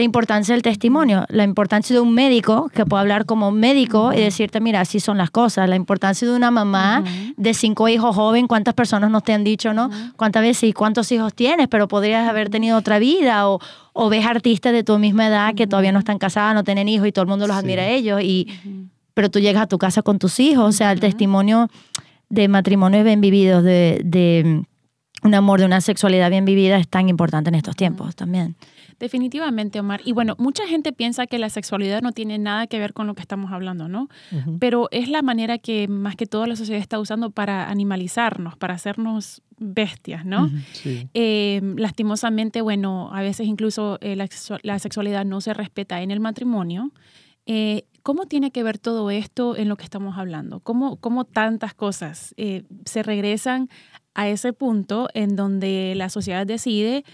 [SPEAKER 1] la importancia del testimonio, la importancia de un médico que pueda hablar como médico y decirte, mira, así son las cosas, la importancia de una mamá de cinco hijos joven, cuántas personas nos te han dicho, ¿no? Cuántas veces y cuántos hijos tienes, pero podrías haber tenido otra vida o, o ves artistas de tu misma edad que todavía no están casadas, no tienen hijos y todo el mundo los admira a ellos, y, pero tú llegas a tu casa con tus hijos, o sea, el testimonio de matrimonio bien vividos, de, de un amor, de una sexualidad bien vivida es tan importante en estos tiempos también.
[SPEAKER 3] Definitivamente, Omar. Y bueno, mucha gente piensa que la sexualidad no tiene nada que ver con lo que estamos hablando, ¿no? Pero es la manera que más que todo la sociedad está usando para animalizarnos, para hacernos bestias, ¿no? Eh, lastimosamente, bueno, a veces incluso eh, la, sexualidad no se respeta en el matrimonio. Eh, ¿Cómo tiene que ver todo esto en lo que estamos hablando? ¿Cómo, cómo tantas cosas se regresan a ese punto en donde la sociedad decide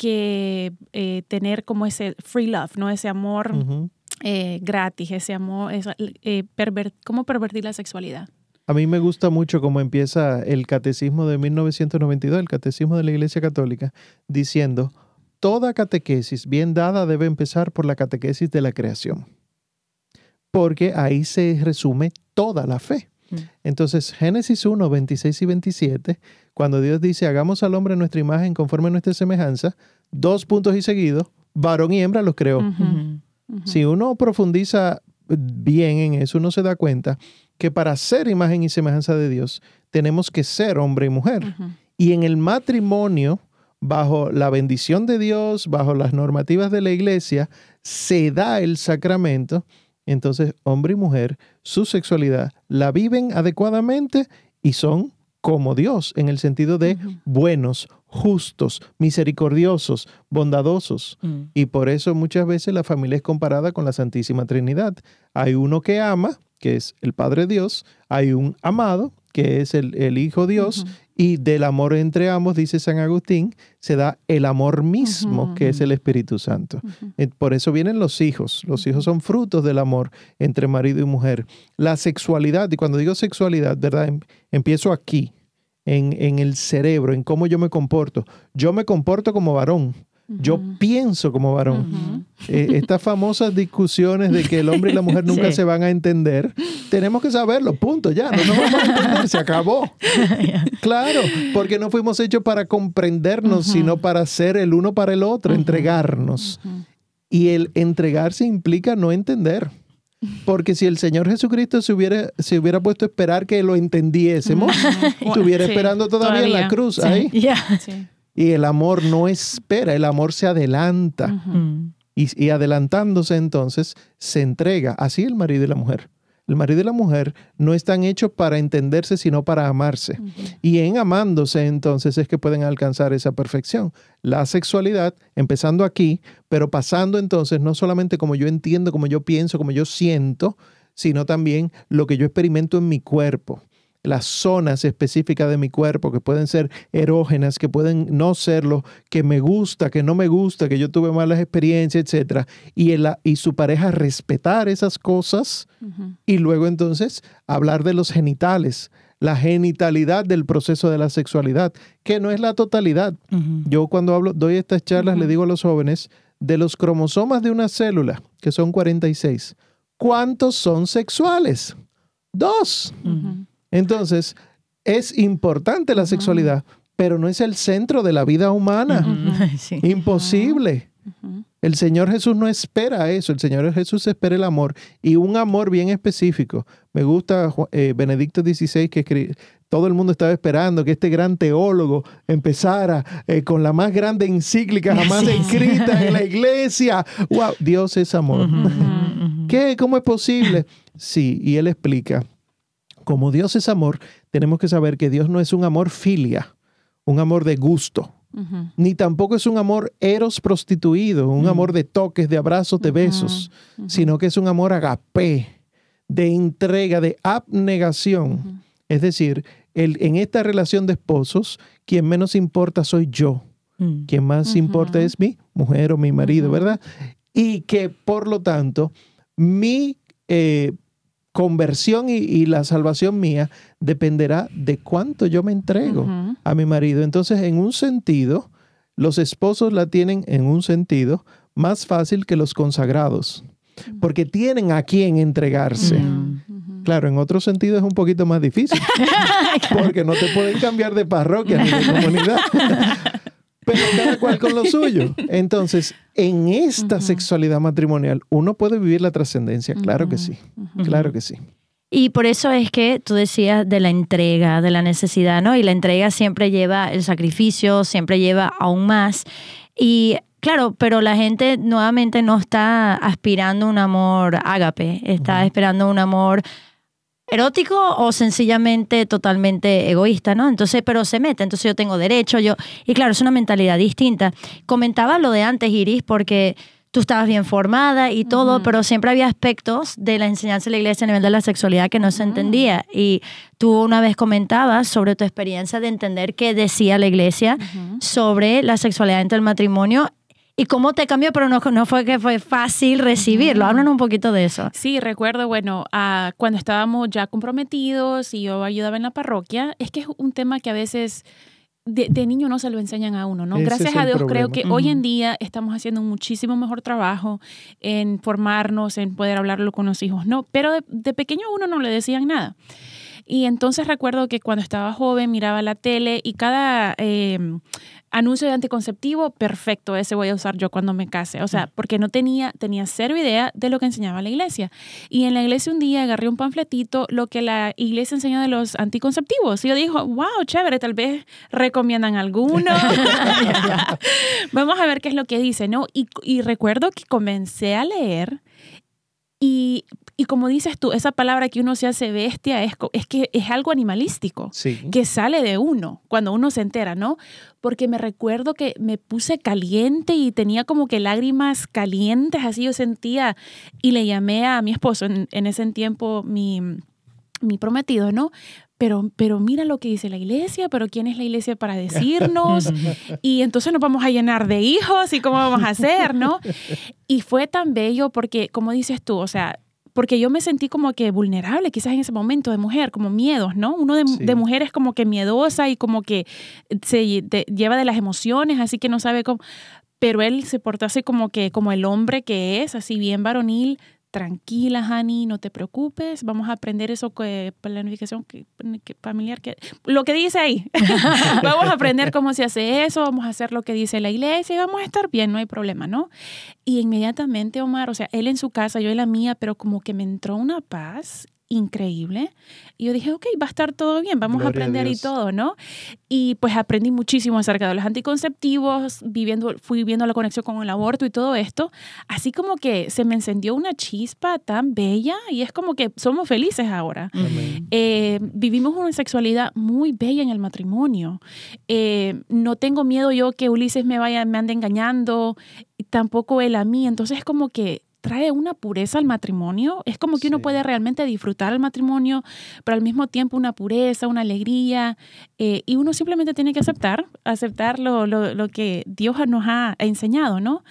[SPEAKER 3] que eh, tener como ese free love, ¿no? Ese amor eh, gratis, ese amor, eh, cómo pervertir la sexualidad.
[SPEAKER 2] A mí me gusta mucho cómo empieza el catecismo de 1992, el catecismo de la Iglesia Católica, diciendo, toda catequesis bien dada debe empezar por la catequesis de la creación, porque ahí se resume toda la fe. Mm. Entonces, Génesis 1, 26 y 27 cuando Dios dice, hagamos al hombre nuestra imagen conforme a nuestra semejanza, dos puntos y seguidos, varón y hembra los creó. Si uno profundiza bien en eso, uno se da cuenta que para ser imagen y semejanza de Dios, tenemos que ser hombre y mujer. Y en el matrimonio, bajo la bendición de Dios, bajo las normativas de la iglesia, se da el sacramento. Entonces, hombre y mujer, su sexualidad la viven adecuadamente y son como Dios, en el sentido de buenos, justos, misericordiosos, bondadosos. Mm. Y por eso muchas veces la familia es comparada con la Santísima Trinidad. Hay uno que ama, que es el Padre Dios, hay un amado, que es el, Hijo Dios, y del amor entre ambos, dice San Agustín, se da el amor mismo, que es el Espíritu Santo. Eh, por eso vienen los hijos. Los hijos son frutos del amor entre marido y mujer. La sexualidad, y cuando digo sexualidad, ¿verdad? Em, empiezo aquí, en, en el cerebro, en cómo yo me comporto. Yo me comporto como varón. Yo pienso como varón. Eh, estas famosas discusiones de que el hombre y la mujer nunca se van a entender, tenemos que saberlo, punto, ya, no nos vamos a entender, se acabó. claro, porque no fuimos hechos para comprendernos, sino para ser el uno para el otro, entregarnos. Y el entregarse implica no entender. Porque si el Señor Jesucristo se hubiera, se hubiera puesto a esperar que lo entendiésemos, estuviera esperando todavía, en la cruz ahí. Y el amor no espera, el amor se adelanta. y, y, adelantándose entonces se entrega. Así el marido y la mujer. El marido y la mujer no están hechos para entenderse, sino para amarse. Y en amándose entonces es que pueden alcanzar esa perfección. La sexualidad, empezando aquí, pero pasando entonces no solamente como yo entiendo, como yo pienso, como yo siento, sino también lo que yo experimento en mi cuerpo las zonas específicas de mi cuerpo, que pueden ser erógenas, que pueden no serlo, que me gusta, que no me gusta, que yo tuve malas experiencias, etc. Y, y su pareja respetar esas cosas y luego entonces hablar de los genitales, la genitalidad del proceso de la sexualidad, que no es la totalidad. Yo cuando hablo, doy estas charlas, le digo a los jóvenes, de los cromosomas de una célula, que son 46, ¿cuántos son sexuales? Dos. Entonces, es importante la sexualidad, pero no es el centro de la vida humana. Imposible. El Señor Jesús no espera eso, el Señor Jesús espera el amor y un amor bien específico. Me gusta eh, Benedicto XVI que todo el mundo estaba esperando que este gran teólogo empezara eh, con la más grande encíclica jamás escrita en la iglesia. ¡Wow! Dios es amor. ¿Qué? ¿Cómo es posible? Sí, y él explica como Dios es amor, tenemos que saber que Dios no es un amor filia, un amor de gusto, ni tampoco es un amor eros prostituido, un amor de toques, de abrazos, de besos, sino que es un amor agape, de entrega, de abnegación. Es decir, el, en esta relación de esposos, quien menos importa soy yo. Mm. Quien más importa es mi mujer o mi marido, ¿verdad? Y que por lo tanto, mi eh, conversión y, la salvación mía dependerá de cuánto yo me entrego a mi marido. Entonces, en un sentido, los esposos la tienen en un sentido más fácil que los consagrados, porque tienen a quién entregarse. Claro, en otro sentido es un poquito más difícil, porque no te pueden cambiar de parroquia ni de comunidad. pero cada cual con lo suyo. Entonces, en esta sexualidad matrimonial, ¿uno puede vivir la trascendencia? Claro que sí, claro que sí.
[SPEAKER 1] Y por eso es que tú decías de la entrega, de la necesidad, ¿no? Y la entrega siempre lleva el sacrificio, siempre lleva aún más. Y claro, pero la gente nuevamente no está aspirando a un amor ágape, está esperando un amor erótico o sencillamente totalmente egoísta, ¿no? Entonces, pero se mete, entonces yo tengo derecho, yo... Y claro, es una mentalidad distinta. Comentaba lo de antes, Iris, porque tú estabas bien formada y todo, pero siempre había aspectos de la enseñanza de la iglesia a nivel de la sexualidad que no se entendía. Y tú una vez comentabas sobre tu experiencia de entender qué decía la iglesia sobre la sexualidad dentro del matrimonio ¿Y cómo te cambió? Pero no, no fue que fue fácil recibirlo. Háblanos un poquito de eso.
[SPEAKER 3] Sí, recuerdo, bueno, uh, cuando estábamos ya comprometidos y yo ayudaba en la parroquia, es que es un tema que a veces de, niño no se lo enseñan a uno, ¿no? Gracias a Dios creo que hoy en día estamos haciendo un muchísimo mejor trabajo en formarnos, en poder hablarlo con los hijos, ¿no? Pero de, pequeño a uno no le decían nada. Y entonces recuerdo que cuando estaba joven miraba la tele y cada... Eh, anuncio de anticonceptivo, perfecto, ese voy a usar yo cuando me case. O sea, porque no tenía, tenía cero idea de lo que enseñaba la iglesia. Y en la iglesia un día agarré un panfletito, lo que la iglesia enseña de los anticonceptivos. Y yo dije, wow, chévere, tal vez recomiendan alguno. Vamos a ver qué es lo que dice, ¿no? Y, y recuerdo que comencé a leer y, y, como dices tú, esa palabra que uno se hace bestia es, es que es algo animalístico, que sale de uno cuando uno se entera, ¿no? Porque me recuerdo que me puse caliente y tenía como que lágrimas calientes, así yo sentía, y le llamé a mi esposo en, en ese tiempo, mi, mi prometido, ¿no? pero, pero mira lo que dice la iglesia, pero ¿quién es la iglesia para decirnos? Y entonces nos vamos a llenar de hijos y cómo vamos a hacer, ¿no? Y fue tan bello porque, como dices tú, o sea, porque yo me sentí como que vulnerable quizás en ese momento de mujer, como miedos, ¿no? Uno de, de mujer es como que miedosa y como que se lleva de las emociones, así que no sabe cómo... Pero él se portó así como que, como el hombre que es, así bien varonil, tranquila, Hani, no te preocupes, vamos a aprender eso que planificación que, familiar, que, lo que dice ahí. vamos a aprender cómo se hace eso, vamos a hacer lo que dice la iglesia y vamos a estar bien, no hay problema, ¿no? Y inmediatamente, Omar, o sea, él en su casa, yo en la mía, pero como que me entró una paz increíble. Y yo dije, ok, va a estar todo bien, vamos a aprender y todo, ¿no? Y pues aprendí muchísimo acerca de los anticonceptivos, viviendo, fui viendo la conexión con el aborto y todo esto. Así como que se me encendió una chispa tan bella y es como que somos felices ahora. Eh, vivimos una sexualidad muy bella en el matrimonio. Eh, no tengo miedo yo que Ulises me vaya, me ande engañando, tampoco él a mí. Entonces es como que trae una pureza al matrimonio. Es como que uno puede realmente disfrutar el matrimonio, pero al mismo tiempo una pureza, una alegría. Eh, y uno simplemente tiene que aceptar, aceptar lo, lo, que Dios nos ha enseñado, ¿no?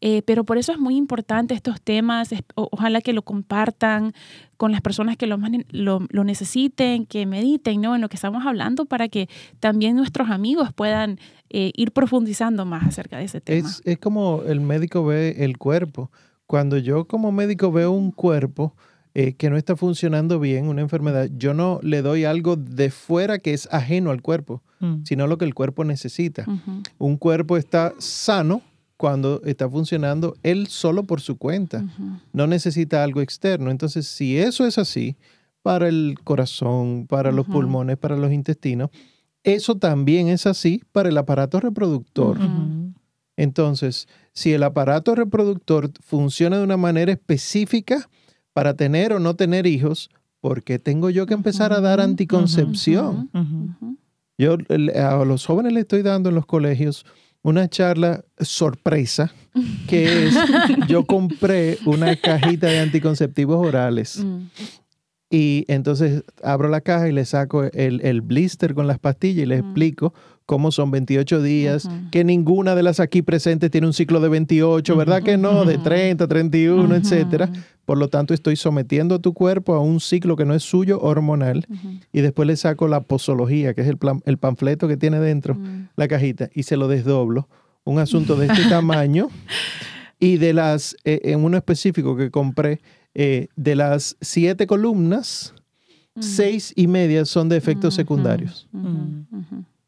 [SPEAKER 3] Eh, pero por eso es muy importante estos temas. ojalá que lo compartan con las personas que lo, lo, necesiten, que mediten ¿no? en lo que estamos hablando para que también nuestros amigos puedan eh, ir profundizando más acerca de ese tema.
[SPEAKER 2] Es, es como el médico ve el cuerpo cuando yo como médico veo un cuerpo eh, que no está funcionando bien, una enfermedad, yo no le doy algo de fuera que es ajeno al cuerpo, mm. sino lo que el cuerpo necesita. Un cuerpo está sano cuando está funcionando él solo por su cuenta, no necesita algo externo. Entonces, si eso es así, para el corazón, para los pulmones, para los intestinos, eso también es así para el aparato reproductor. Entonces, si el aparato reproductor funciona de una manera específica para tener o no tener hijos, ¿por qué tengo yo que empezar a dar anticoncepción? Yo a los jóvenes les estoy dando en los colegios una charla sorpresa, que es, yo compré una cajita de anticonceptivos orales. Mm. Y entonces abro la caja y le saco el, blister con las pastillas y le explico cómo son 28 días, que ninguna de las aquí presentes tiene un ciclo de 28, ¿verdad que no? De 30, 31, etcétera. Por lo tanto, estoy sometiendo a tu cuerpo a un ciclo que no es suyo hormonal y después le saco la posología, que es el, el panfleto que tiene dentro la cajita, y se lo desdoblo. Un asunto de este tamaño. Y de las, eh, en uno específico que compré, eh, de las siete columnas, seis y media son de efectos secundarios.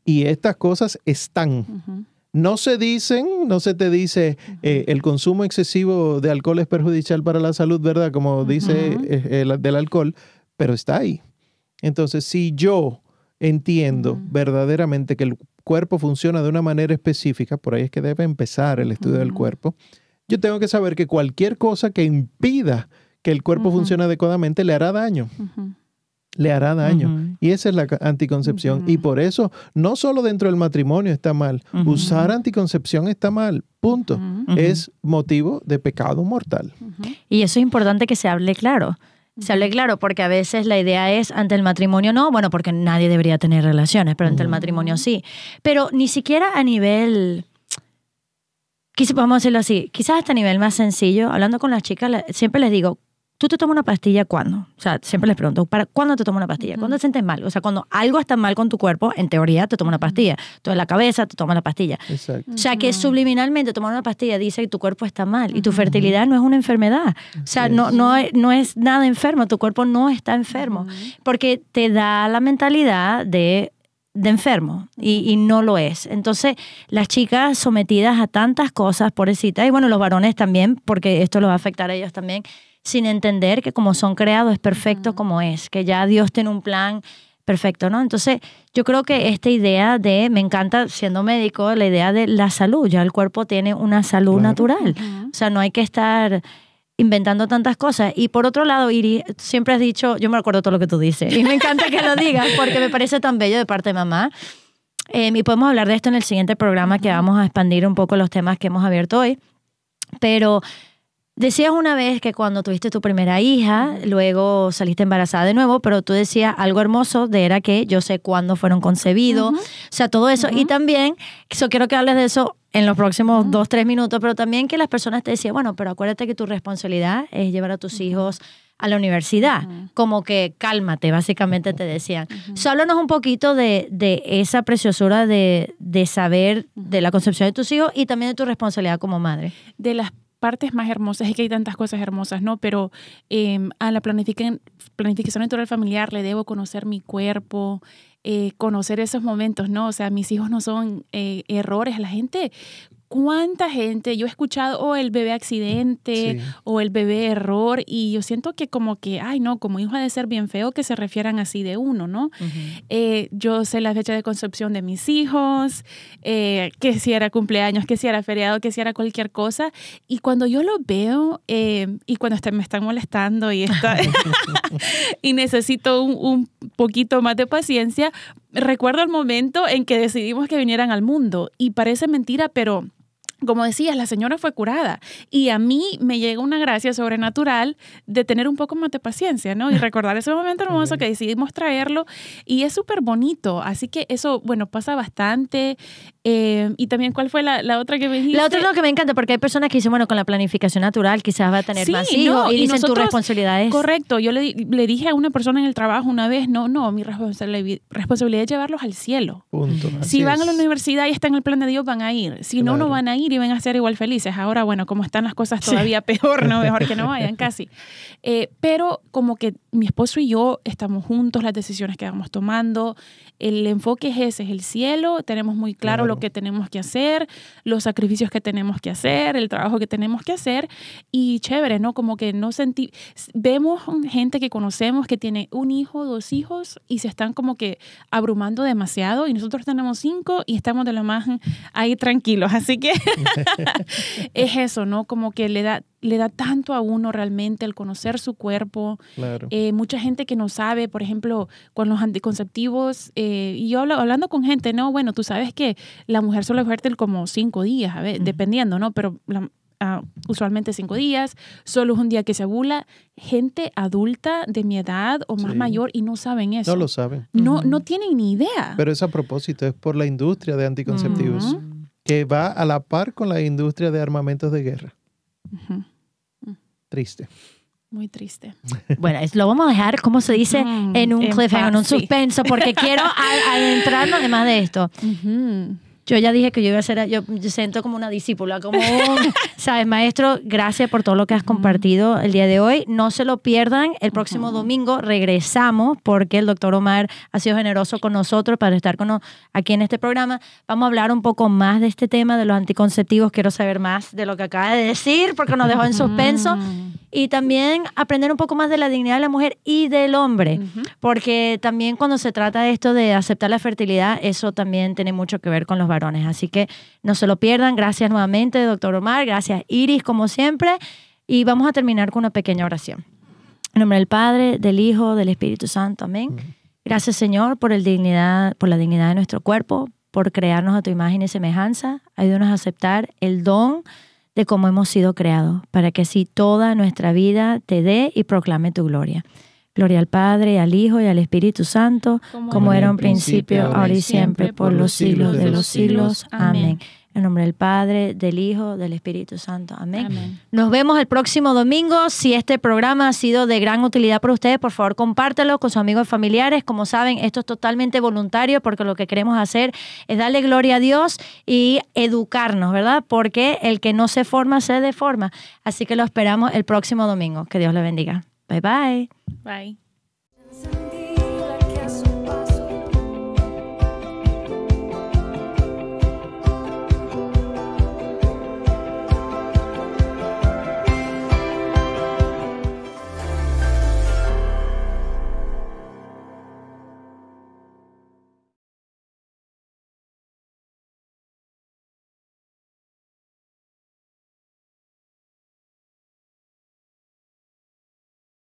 [SPEAKER 2] Y estas cosas están. No se dicen, no se te dice eh, el consumo excesivo de alcohol es perjudicial para la salud, ¿verdad? Como dice eh, el, del alcohol, pero está ahí. Entonces, si yo entiendo verdaderamente que el cuerpo funciona de una manera específica, por ahí es que debe empezar el estudio del cuerpo, yo tengo que saber que cualquier cosa que impida que el cuerpo funcione adecuadamente le hará daño. Le hará daño. Y esa es la anticoncepción. Y por eso, no solo dentro del matrimonio está mal, usar anticoncepción está mal. Punto. Es motivo de pecado mortal.
[SPEAKER 1] Y eso es importante que se hable claro. Se hable claro, porque a veces la idea es ante el matrimonio no, bueno, porque nadie debería tener relaciones, pero ante el matrimonio sí. Pero ni siquiera a nivel quizás vamos a hacerlo así, quizás hasta a nivel más sencillo, hablando con las chicas, siempre les digo, ¿Tú te tomas una pastilla cuándo? O sea, siempre les pregunto, ¿para cuándo te tomas una pastilla? ¿Cuándo te sientes mal? O sea, cuando algo está mal con tu cuerpo, en teoría te tomas una pastilla. Tú en la cabeza te tomas la pastilla. Exacto. O sea, que subliminalmente tomar una pastilla dice que tu cuerpo está mal y tu fertilidad no es una enfermedad. O sea, no, no, no es nada enfermo, tu cuerpo no está enfermo. Porque te da la mentalidad de de enfermo y, no lo es. Entonces, las chicas sometidas a tantas cosas, pobrecitas, y bueno, los varones también, porque esto los va a afectar a ellos también, sin entender que como son creados es perfecto como es, que ya Dios tiene un plan perfecto, ¿no? Entonces, yo creo que esta idea de, me encanta siendo médico, la idea de la salud, ya el cuerpo tiene una salud natural, o sea, no hay que estar inventando tantas cosas. Y por otro lado, Iri, siempre has dicho, yo me acuerdo todo lo que tú dices, y me encanta que lo digas porque me parece tan bello de parte de mamá. Eh, y podemos hablar de esto en el siguiente programa que vamos a expandir un poco los temas que hemos abierto hoy. Pero Decías una vez que cuando tuviste tu primera hija, luego saliste embarazada de nuevo, pero tú decías algo hermoso de era que yo sé cuándo fueron concebidos, o sea, todo eso. Y también, eso, quiero que hables de eso en los próximos dos, tres minutos, pero también que las personas te decían, bueno, pero acuérdate que tu responsabilidad es llevar a tus hijos a la universidad, como que cálmate, básicamente te decían. So, háblanos un poquito de, de esa preciosura de, de saber de la concepción de tus hijos y también de tu responsabilidad como madre.
[SPEAKER 3] De las partes más hermosas, es que hay tantas cosas hermosas, ¿no? Pero em, a la planificación, planificación natural familiar le debo conocer mi cuerpo, eh, conocer esos momentos, ¿no? O sea, mis hijos no son eh, errores. La gente cuánta gente, yo he escuchado, o oh, el bebé accidente, o el bebé error, y yo siento que como que, ay, no, como hijo ha de ser bien feo que se refieran así de uno, ¿no? Eh, yo sé la fecha de concepción de mis hijos, eh, que si era cumpleaños, que si era feriado, que si era cualquier cosa, y cuando yo lo veo, eh, y cuando este, me están molestando y, está, y necesito un, un poquito más de paciencia, recuerdo el momento en que decidimos que vinieran al mundo, y parece mentira, pero como decías, la señora fue curada y a mí me llega una gracia sobrenatural de tener un poco más de paciencia, ¿no? Y recordar ese momento hermoso que decidimos traerlo y es súper bonito. Así que eso, bueno, pasa bastante. Eh, y también, ¿cuál fue la, otra que me dijiste?
[SPEAKER 1] La otra es lo que me encanta porque hay personas que dicen, bueno, con la planificación natural quizás va a tener más hijos y, dicen tu responsabilidad es...
[SPEAKER 3] Correcto. Yo le, le, dije a una persona en el trabajo una vez, no, no, mi responsabilidad es llevarlos al cielo.
[SPEAKER 2] Punto.
[SPEAKER 3] Si van a la universidad y está en el plan de Dios, van a ir. Si no, no van a ir y van a ser igual felices. Ahora, bueno, como están las cosas todavía peor, ¿no? Mejor que no vayan casi. Eh, pero como que mi esposo y yo estamos juntos, las decisiones que vamos tomando, el enfoque es ese, es el cielo, tenemos muy claro, lo que tenemos que hacer, los sacrificios que tenemos que hacer, el trabajo que tenemos que hacer y chévere, ¿no? Como que no sentí, vemos gente que conocemos que tiene un hijo, dos hijos y se están como que abrumando demasiado y nosotros tenemos cinco y estamos de lo más ahí tranquilos, así que es eso, ¿no? Como que le da le da tanto a uno realmente el conocer su cuerpo. Eh, mucha gente que no sabe, por ejemplo, con los anticonceptivos, eh, y yo hablando con gente, no, bueno, tú sabes que la mujer suele fértil como cinco días, a ver, dependiendo, ¿no? Pero ah, usualmente cinco días, solo es un día que se ovula. Gente adulta de mi edad o más mayor y no saben eso.
[SPEAKER 2] No lo saben.
[SPEAKER 3] No, no tienen ni idea.
[SPEAKER 2] Pero es a propósito, es por la industria de anticonceptivos, que va a la par con la industria de armamentos de guerra. Triste.
[SPEAKER 3] Muy triste.
[SPEAKER 1] Bueno, lo vamos a dejar, como se dice, mm, en un cliffhanger, en un suspenso, porque quiero adentrarnos además de esto. Yo ya dije que yo iba a ser, yo, siento como una discípula, como, sabes, maestro, gracias por todo lo que has compartido el día de hoy. No se lo pierdan, el próximo domingo regresamos porque el doctor Omar ha sido generoso con nosotros para estar con aquí en este programa. Vamos a hablar un poco más de este tema de los anticonceptivos. Quiero saber más de lo que acaba de decir porque nos dejó en suspenso. Y también aprender un poco más de la dignidad de la mujer y del hombre, porque también cuando se trata de esto de aceptar la fertilidad, eso también tiene mucho que ver con los Así que no se lo pierdan. Gracias nuevamente, doctor Omar. Gracias, Iris, como siempre. Y vamos a terminar con una pequeña oración. En nombre del Padre, del Hijo, del Espíritu Santo. Amén. Gracias, Señor, por, el dignidad, por la dignidad de nuestro cuerpo, por crearnos a tu imagen y semejanza. Ayúdanos a aceptar el don de cómo hemos sido creados, para que así toda nuestra vida te dé y proclame tu gloria. Gloria al Padre, al Hijo y al Espíritu Santo, como, era en principio, ahora y siempre, por los siglos de los siglos. Amén. En nombre del Padre, del Hijo, del Espíritu Santo. Amén. Nos vemos el próximo domingo. Si este programa ha sido de gran utilidad para ustedes, por favor compártelo con sus amigos y familiares. Como saben, esto es totalmente voluntario porque lo que queremos hacer es darle gloria a Dios y educarnos, ¿verdad? Porque el que no se forma se deforma. Así que lo esperamos el próximo domingo. Que Dios le bendiga. Bye bye.
[SPEAKER 3] Bye.